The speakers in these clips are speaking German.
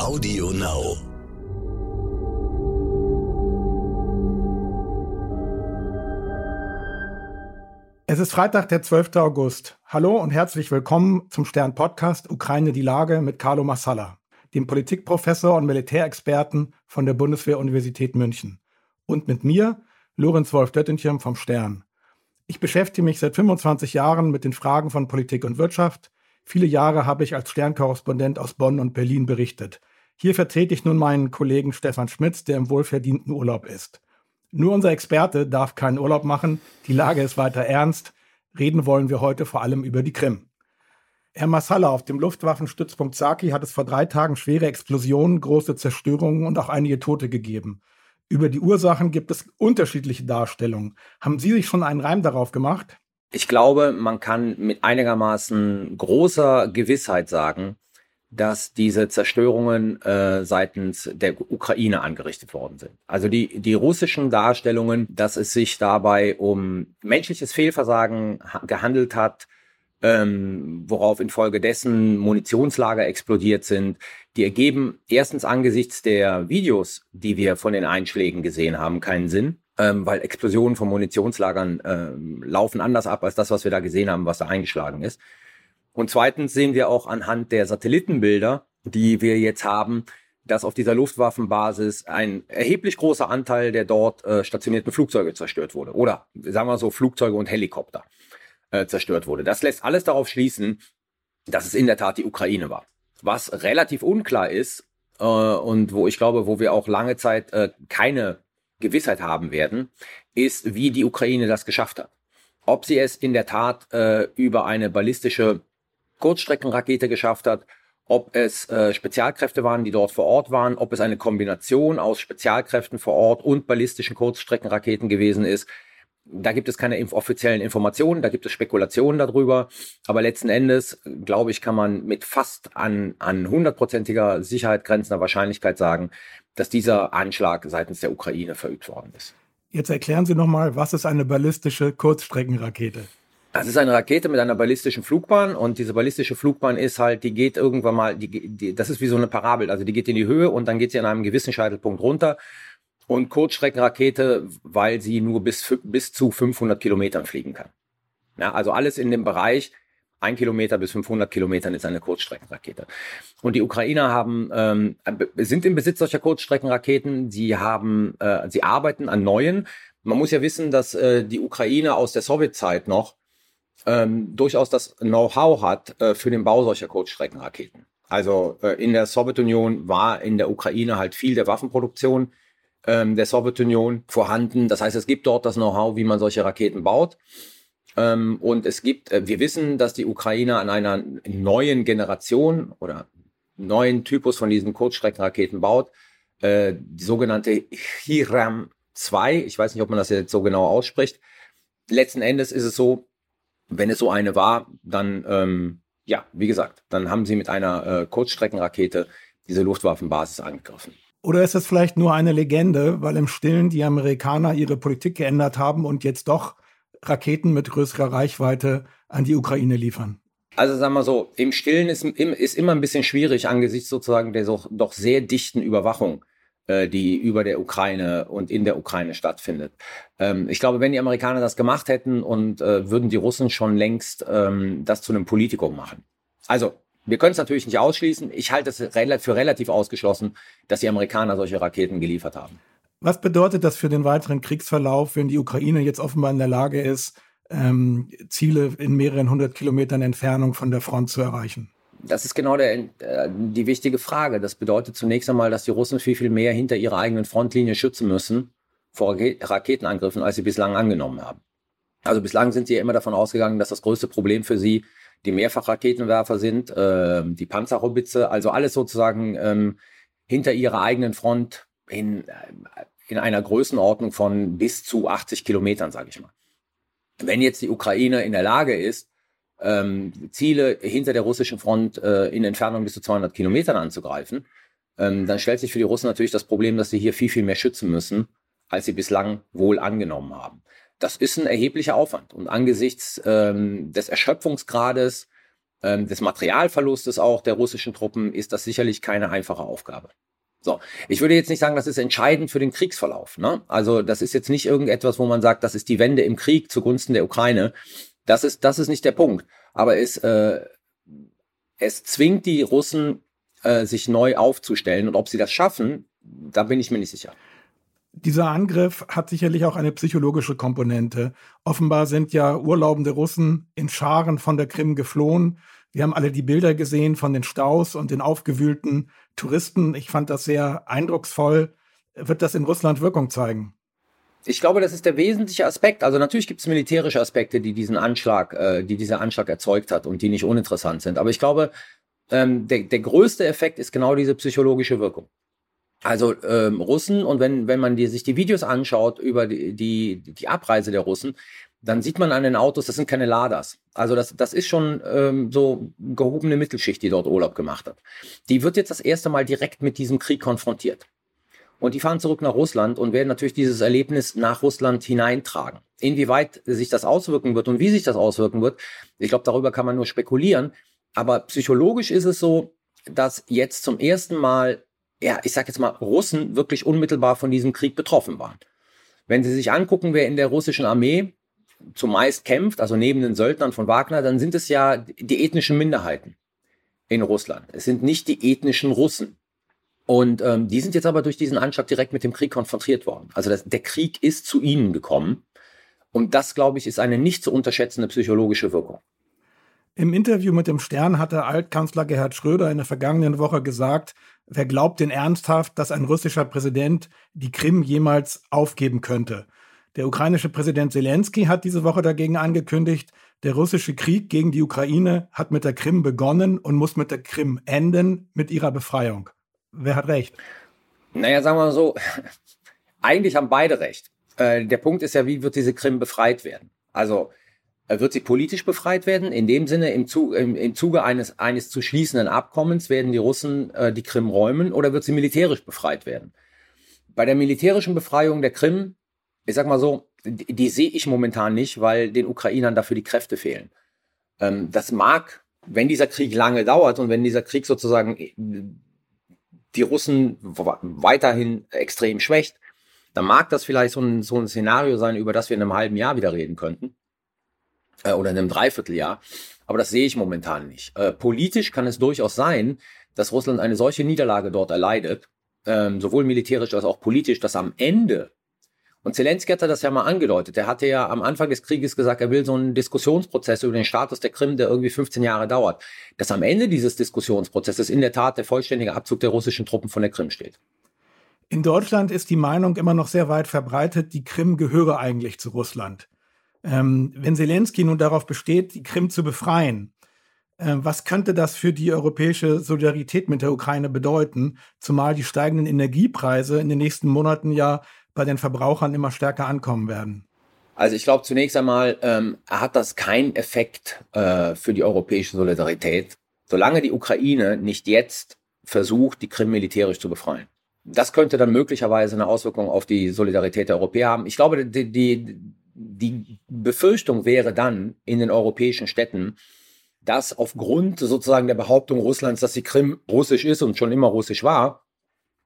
Audio Now. Es ist Freitag, der 12. August. Hallo und herzlich willkommen zum Stern Podcast Ukraine die Lage mit Carlo Massala, dem Politikprofessor und Militärexperten von der Bundeswehr-Universität München. Und mit mir, Lorenz Wolf Döttinchem vom Stern. Ich beschäftige mich seit 25 Jahren mit den Fragen von Politik und Wirtschaft. Viele Jahre habe ich als Sternkorrespondent aus Bonn und Berlin berichtet. Hier vertrete ich nun meinen Kollegen Stefan Schmitz, der im wohlverdienten Urlaub ist. Nur unser Experte darf keinen Urlaub machen. Die Lage ist weiter ernst. Reden wollen wir heute vor allem über die Krim. Herr Massala, auf dem Luftwaffenstützpunkt Saki hat es vor drei Tagen schwere Explosionen, große Zerstörungen und auch einige Tote gegeben. Über die Ursachen gibt es unterschiedliche Darstellungen. Haben Sie sich schon einen Reim darauf gemacht? Ich glaube, man kann mit einigermaßen großer Gewissheit sagen, dass diese Zerstörungen äh, seitens der Ukraine angerichtet worden sind. Also die, die russischen Darstellungen, dass es sich dabei um menschliches Fehlversagen gehandelt hat, ähm, worauf infolgedessen Munitionslager explodiert sind. Die ergeben erstens angesichts der Videos, die wir von den Einschlägen gesehen haben, keinen Sinn, ähm, weil Explosionen von Munitionslagern ähm, laufen anders ab als das, was wir da gesehen haben, was da eingeschlagen ist. Und zweitens sehen wir auch anhand der Satellitenbilder, die wir jetzt haben, dass auf dieser Luftwaffenbasis ein erheblich großer Anteil der dort äh, stationierten Flugzeuge zerstört wurde. Oder sagen wir so Flugzeuge und Helikopter äh, zerstört wurde. Das lässt alles darauf schließen, dass es in der Tat die Ukraine war. Was relativ unklar ist äh, und wo ich glaube, wo wir auch lange Zeit äh, keine Gewissheit haben werden, ist, wie die Ukraine das geschafft hat. Ob sie es in der Tat äh, über eine ballistische Kurzstreckenrakete geschafft hat, ob es äh, Spezialkräfte waren, die dort vor Ort waren, ob es eine Kombination aus Spezialkräften vor Ort und ballistischen Kurzstreckenraketen gewesen ist. Da gibt es keine offiziellen Informationen, da gibt es Spekulationen darüber. Aber letzten Endes, glaube ich, kann man mit fast an, an hundertprozentiger Sicherheit grenzender Wahrscheinlichkeit sagen, dass dieser Anschlag seitens der Ukraine verübt worden ist. Jetzt erklären Sie nochmal, was ist eine ballistische Kurzstreckenrakete? Das ist eine Rakete mit einer ballistischen Flugbahn und diese ballistische Flugbahn ist halt, die geht irgendwann mal, die, die, das ist wie so eine Parabel, also die geht in die Höhe und dann geht sie an einem gewissen Scheitelpunkt runter und Kurzstreckenrakete, weil sie nur bis, bis zu 500 Kilometern fliegen kann. Ja, also alles in dem Bereich, ein Kilometer bis 500 Kilometern ist eine Kurzstreckenrakete. Und die Ukrainer haben, ähm, sind im Besitz solcher Kurzstreckenraketen. Sie haben, äh, sie arbeiten an neuen. Man muss ja wissen, dass äh, die Ukraine aus der Sowjetzeit noch ähm, durchaus das Know-how hat äh, für den Bau solcher Kurzstreckenraketen. Also äh, in der Sowjetunion war in der Ukraine halt viel der Waffenproduktion ähm, der Sowjetunion vorhanden. Das heißt, es gibt dort das Know-how, wie man solche Raketen baut. Ähm, und es gibt, äh, wir wissen, dass die Ukraine an einer neuen Generation oder neuen Typus von diesen Kurzstreckenraketen baut, äh, die sogenannte Hiram 2. Ich weiß nicht, ob man das jetzt so genau ausspricht. Letzten Endes ist es so, wenn es so eine war, dann, ähm, ja, wie gesagt, dann haben sie mit einer äh, Kurzstreckenrakete diese Luftwaffenbasis angegriffen. Oder ist es vielleicht nur eine Legende, weil im Stillen die Amerikaner ihre Politik geändert haben und jetzt doch Raketen mit größerer Reichweite an die Ukraine liefern? Also sagen wir so, im Stillen ist, ist immer ein bisschen schwierig angesichts sozusagen der so, doch sehr dichten Überwachung, die über der Ukraine und in der Ukraine stattfindet. Ähm, ich glaube, wenn die Amerikaner das gemacht hätten und äh, würden die Russen schon längst ähm, das zu einem Politikum machen. Also wir können es natürlich nicht ausschließen. Ich halte es für relativ ausgeschlossen, dass die Amerikaner solche Raketen geliefert haben. Was bedeutet das für den weiteren Kriegsverlauf, wenn die Ukraine jetzt offenbar in der Lage ist, ähm, Ziele in mehreren hundert Kilometern Entfernung von der Front zu erreichen? Das ist genau der, äh, die wichtige Frage. Das bedeutet zunächst einmal, dass die Russen viel, viel mehr hinter ihrer eigenen Frontlinie schützen müssen vor Raketenangriffen, als sie bislang angenommen haben. Also bislang sind sie ja immer davon ausgegangen, dass das größte Problem für sie die Mehrfachraketenwerfer sind, äh, die Panzerhaubitze, also alles sozusagen ähm, hinter ihrer eigenen Front in, äh, in einer Größenordnung von bis zu 80 Kilometern, sage ich mal. Wenn jetzt die Ukraine in der Lage ist, ähm, Ziele hinter der russischen Front äh, in Entfernung bis zu 200 Kilometern anzugreifen, ähm, dann stellt sich für die Russen natürlich das Problem, dass sie hier viel, viel mehr schützen müssen, als sie bislang wohl angenommen haben das ist ein erheblicher Aufwand. Und angesichts ähm, des Erschöpfungsgrades ähm, des Materialverlustes auch der russischen Truppen, ist das sicherlich keine einfache Aufgabe. So, ich würde jetzt nicht sagen, das ist entscheidend für den Kriegsverlauf. Ne? Also das ist jetzt nicht irgendetwas, wo man sagt, das ist die Wende im Krieg zugunsten der Ukraine. Das ist, das ist nicht der Punkt. Aber es, äh, es zwingt die Russen, äh, sich neu aufzustellen. Und ob sie das schaffen, da bin ich mir nicht sicher. Dieser Angriff hat sicherlich auch eine psychologische Komponente. Offenbar sind ja urlaubende Russen in Scharen von der Krim geflohen. Wir haben alle die Bilder gesehen von den Staus und den aufgewühlten Touristen. Ich fand das sehr eindrucksvoll. Wird das in Russland Wirkung zeigen? Ich glaube, das ist der wesentliche Aspekt. Also natürlich gibt es militärische Aspekte, die diesen Anschlag, äh, die dieser Anschlag erzeugt hat und die nicht uninteressant sind. Aber ich glaube, ähm, der, der größte Effekt ist genau diese psychologische Wirkung. Also ähm, Russen und wenn, wenn man die, sich die Videos anschaut über die, die, die Abreise der Russen, dann sieht man an den Autos, das sind keine Laders. Also das, das ist schon ähm, so gehobene Mittelschicht, die dort Urlaub gemacht hat. Die wird jetzt das erste Mal direkt mit diesem Krieg konfrontiert. Und die fahren zurück nach Russland und werden natürlich dieses Erlebnis nach Russland hineintragen. Inwieweit sich das auswirken wird und wie sich das auswirken wird, ich glaube, darüber kann man nur spekulieren. Aber psychologisch ist es so, dass jetzt zum ersten Mal ja, ich sag jetzt mal, Russen wirklich unmittelbar von diesem Krieg betroffen waren. Wenn Sie sich angucken, wer in der russischen Armee zumeist kämpft, also neben den Söldnern von Wagner, dann sind es ja die ethnischen Minderheiten in Russland. Es sind nicht die ethnischen Russen. Und ähm, die sind jetzt aber durch diesen Anschlag direkt mit dem Krieg konfrontiert worden. Also das, der Krieg ist zu ihnen gekommen. Und das, glaube ich, ist eine nicht zu unterschätzende psychologische Wirkung. Im Interview mit dem Stern hatte Altkanzler Gerhard Schröder in der vergangenen Woche gesagt, wer glaubt denn ernsthaft, dass ein russischer Präsident die Krim jemals aufgeben könnte? Der ukrainische Präsident Zelensky hat diese Woche dagegen angekündigt, der russische Krieg gegen die Ukraine hat mit der Krim begonnen und muss mit der Krim enden, mit ihrer Befreiung. Wer hat recht? Naja, sagen wir mal so, eigentlich haben beide recht. Äh, der Punkt ist ja, wie wird diese Krim befreit werden? Also äh, wird sie politisch befreit werden. In dem Sinne, im, Zuge, im, im Zuge eines, eines zu schließenden Abkommens werden die Russen äh, die Krim räumen oder wird sie militärisch befreit werden? Bei der militärischen Befreiung der Krim, ich sag mal so, die, die sehe ich momentan nicht, weil den Ukrainern dafür die Kräfte fehlen. Ähm, das mag, wenn dieser Krieg lange dauert und wenn dieser Krieg sozusagen äh, die Russen weiterhin extrem schwächt, dann mag das vielleicht so ein, so ein Szenario sein, über das wir in einem halben Jahr wieder reden könnten äh, oder in einem Dreivierteljahr. Aber das sehe ich momentan nicht. Äh, politisch kann es durchaus sein, dass Russland eine solche Niederlage dort erleidet, ähm, sowohl militärisch als auch politisch, dass am Ende, und Zelensky hatte das ja mal angedeutet, er hatte ja am Anfang des Krieges gesagt, er will so einen Diskussionsprozess über den Status der Krim, der irgendwie 15 Jahre dauert, dass am Ende dieses Diskussionsprozesses in der Tat der vollständige Abzug der russischen Truppen von der Krim steht. In Deutschland ist die Meinung immer noch sehr weit verbreitet, die Krim gehöre eigentlich zu Russland. Ähm, wenn Zelensky nun darauf besteht, die Krim zu befreien, äh, was könnte das für die europäische Solidarität mit der Ukraine bedeuten, zumal die steigenden Energiepreise in den nächsten Monaten ja bei den Verbrauchern immer stärker ankommen werden? Also ich glaube zunächst einmal ähm, hat das keinen Effekt äh, für die europäische Solidarität, solange die Ukraine nicht jetzt versucht, die Krim militärisch zu befreien. Das könnte dann möglicherweise eine Auswirkung auf die Solidarität der Europäer haben. Ich glaube, die, die, die Befürchtung wäre dann in den europäischen Städten, dass aufgrund sozusagen der Behauptung Russlands, dass die Krim russisch ist und schon immer russisch war,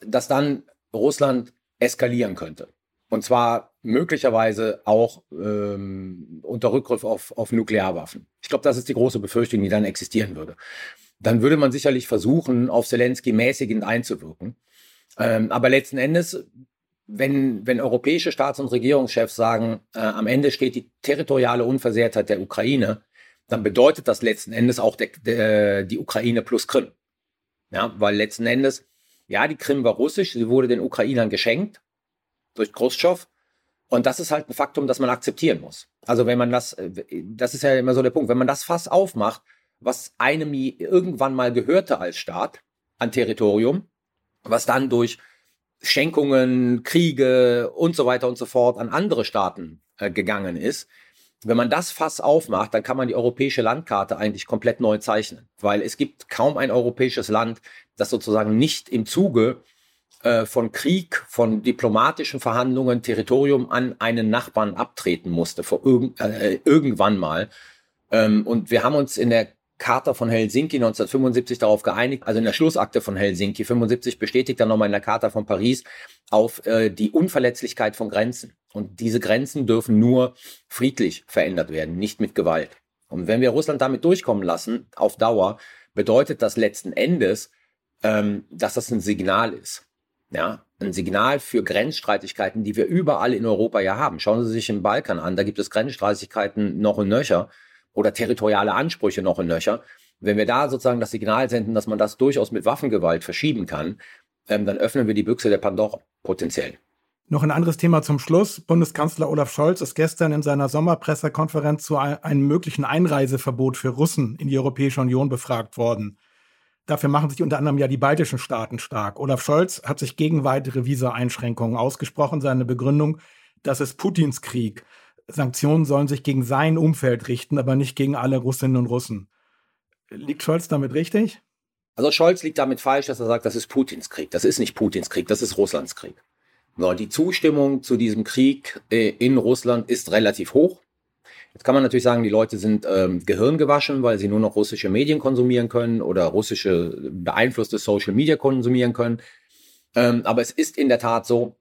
dass dann Russland eskalieren könnte. Und zwar möglicherweise auch ähm, unter Rückgriff auf, auf Nuklearwaffen. Ich glaube, das ist die große Befürchtung, die dann existieren würde. Dann würde man sicherlich versuchen, auf Zelensky mäßigend einzuwirken. Ähm, aber letzten Endes wenn, wenn europäische Staats- und Regierungschefs sagen, äh, am Ende steht die territoriale Unversehrtheit der Ukraine, dann bedeutet das letzten Endes auch der, der, die Ukraine plus Krim. Ja, weil letzten Endes, ja, die Krim war russisch, sie wurde den Ukrainern geschenkt durch Khrushchev. Und das ist halt ein Faktum, das man akzeptieren muss. Also wenn man das, äh, das ist ja immer so der Punkt, wenn man das Fass aufmacht, was einem irgendwann mal gehörte als Staat an Territorium, was dann durch Schenkungen, Kriege und so weiter und so fort an andere Staaten äh, gegangen ist. Wenn man das Fass aufmacht, dann kann man die europäische Landkarte eigentlich komplett neu zeichnen, weil es gibt kaum ein europäisches Land, das sozusagen nicht im Zuge äh, von Krieg, von diplomatischen Verhandlungen Territorium an einen Nachbarn abtreten musste, vor irg äh, irgendwann mal. Ähm, und wir haben uns in der Charta von Helsinki 1975 darauf geeinigt, also in der Schlussakte von Helsinki 75 bestätigt dann nochmal in der Charta von Paris auf äh, die Unverletzlichkeit von Grenzen. Und diese Grenzen dürfen nur friedlich verändert werden, nicht mit Gewalt. Und wenn wir Russland damit durchkommen lassen, auf Dauer, bedeutet das letzten Endes, ähm, dass das ein Signal ist. Ja, ein Signal für Grenzstreitigkeiten, die wir überall in Europa ja haben. Schauen Sie sich im Balkan an, da gibt es Grenzstreitigkeiten noch und nöcher oder territoriale Ansprüche noch und nöcher. Wenn wir da sozusagen das Signal senden, dass man das durchaus mit Waffengewalt verschieben kann, ähm, dann öffnen wir die Büchse der Pandora potenziell. Noch ein anderes Thema zum Schluss. Bundeskanzler Olaf Scholz ist gestern in seiner Sommerpressekonferenz zu einem möglichen Einreiseverbot für Russen in die Europäische Union befragt worden. Dafür machen sich unter anderem ja die baltischen Staaten stark. Olaf Scholz hat sich gegen weitere Visa-Einschränkungen ausgesprochen. Seine Begründung, das ist Putins Krieg. Sanktionen sollen sich gegen sein Umfeld richten, aber nicht gegen alle Russinnen und Russen. Liegt Scholz damit richtig? Also Scholz liegt damit falsch, dass er sagt, das ist Putins Krieg. Das ist nicht Putins Krieg, das ist Russlands Krieg. So, die Zustimmung zu diesem Krieg äh, in Russland ist relativ hoch. Jetzt kann man natürlich sagen, die Leute sind ähm, gehirngewaschen, weil sie nur noch russische Medien konsumieren können oder russische beeinflusste Social Media konsumieren können. Ähm, aber es ist in der Tat so,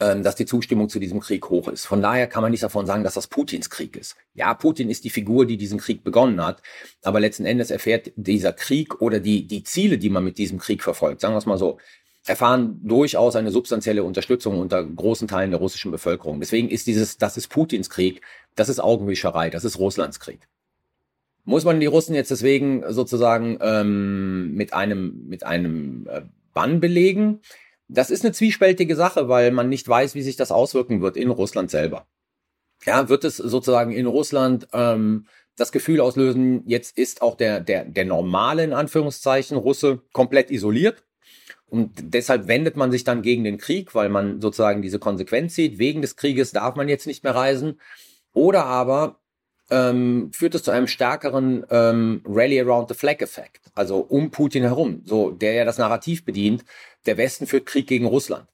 ähm, dass die Zustimmung zu diesem Krieg hoch ist. Von daher kann man nicht davon sagen, dass das Putins Krieg ist. Ja, Putin ist die Figur, die diesen Krieg begonnen hat, aber letzten Endes erfährt dieser Krieg oder die, die Ziele, die man mit diesem Krieg verfolgt, sagen wir es mal so, erfahren durchaus eine substanzielle Unterstützung unter großen Teilen der russischen Bevölkerung. Deswegen ist dieses, das ist Putins Krieg, das ist Augenwischerei, das ist Russlands Krieg. Muss man die Russen jetzt deswegen sozusagen ähm, mit einem, mit einem äh, Bann belegen? Das ist eine zwiespältige Sache, weil man nicht weiß, wie sich das auswirken wird in Russland selber. Ja, wird es sozusagen in Russland ähm, das Gefühl auslösen, jetzt ist auch der, der, der normale, in Anführungszeichen, Russe komplett isoliert. Und deshalb wendet man sich dann gegen den Krieg, weil man sozusagen diese Konsequenz sieht. Wegen des Krieges darf man jetzt nicht mehr reisen. Oder aber ähm, führt es zu einem stärkeren ähm, Rally Around the Flag-Effekt, also um Putin herum, so der ja das Narrativ bedient, der Westen führt Krieg gegen Russland.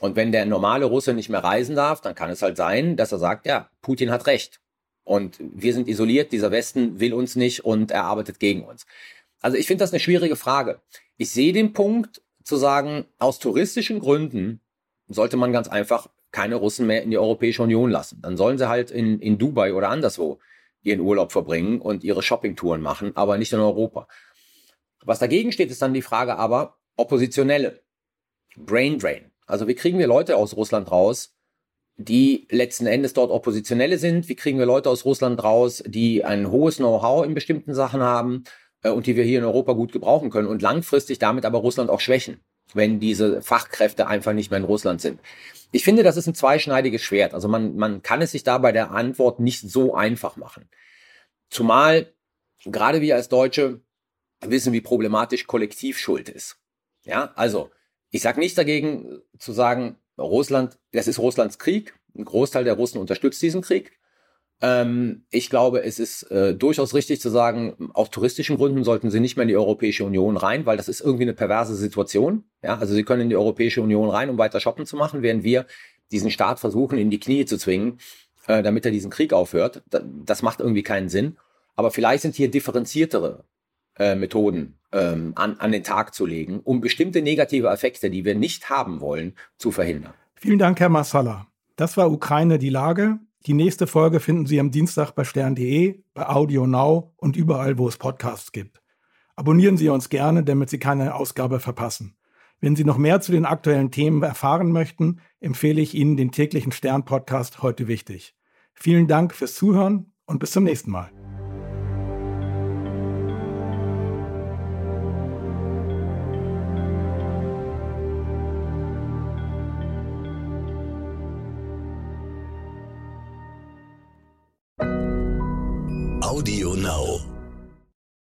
Und wenn der normale Russe nicht mehr reisen darf, dann kann es halt sein, dass er sagt, ja, Putin hat recht. Und wir sind isoliert, dieser Westen will uns nicht und er arbeitet gegen uns. Also ich finde das eine schwierige Frage. Ich sehe den Punkt zu sagen, aus touristischen Gründen sollte man ganz einfach keine Russen mehr in die Europäische Union lassen. Dann sollen sie halt in, in Dubai oder anderswo ihren Urlaub verbringen und ihre Shoppingtouren machen, aber nicht in Europa. Was dagegen steht, ist dann die Frage aber, Oppositionelle. Brain Drain. Also wie kriegen wir Leute aus Russland raus, die letzten Endes dort Oppositionelle sind? Wie kriegen wir Leute aus Russland raus, die ein hohes Know-how in bestimmten Sachen haben und die wir hier in Europa gut gebrauchen können und langfristig damit aber Russland auch schwächen, wenn diese Fachkräfte einfach nicht mehr in Russland sind? Ich finde, das ist ein zweischneidiges Schwert. Also man, man kann es sich da bei der Antwort nicht so einfach machen. Zumal gerade wir als Deutsche wissen, wie problematisch Kollektivschuld ist. Ja, also ich sage nichts dagegen zu sagen, Russland, das ist Russlands Krieg. Ein Großteil der Russen unterstützt diesen Krieg. Ähm, ich glaube, es ist äh, durchaus richtig zu sagen, aus touristischen Gründen sollten sie nicht mehr in die Europäische Union rein, weil das ist irgendwie eine perverse Situation. Ja, also sie können in die Europäische Union rein, um weiter shoppen zu machen, während wir diesen Staat versuchen, in die Knie zu zwingen, äh, damit er diesen Krieg aufhört. das macht irgendwie keinen Sinn. Aber vielleicht sind hier differenziertere äh, Methoden ähm, an, an den Tag zu legen, um bestimmte negative Effekte, die wir nicht haben wollen, zu verhindern. Vielen Dank, Herr Massala. Das war Ukraine die Lage. Die nächste Folge finden Sie am Dienstag bei stern.de, bei Audio Now und überall, wo es Podcasts gibt. Abonnieren Sie uns gerne, damit Sie keine Ausgabe verpassen. Wenn Sie noch mehr zu den aktuellen Themen erfahren möchten, empfehle ich Ihnen den täglichen Stern-Podcast heute wichtig. Vielen Dank fürs Zuhören und bis zum nächsten Mal.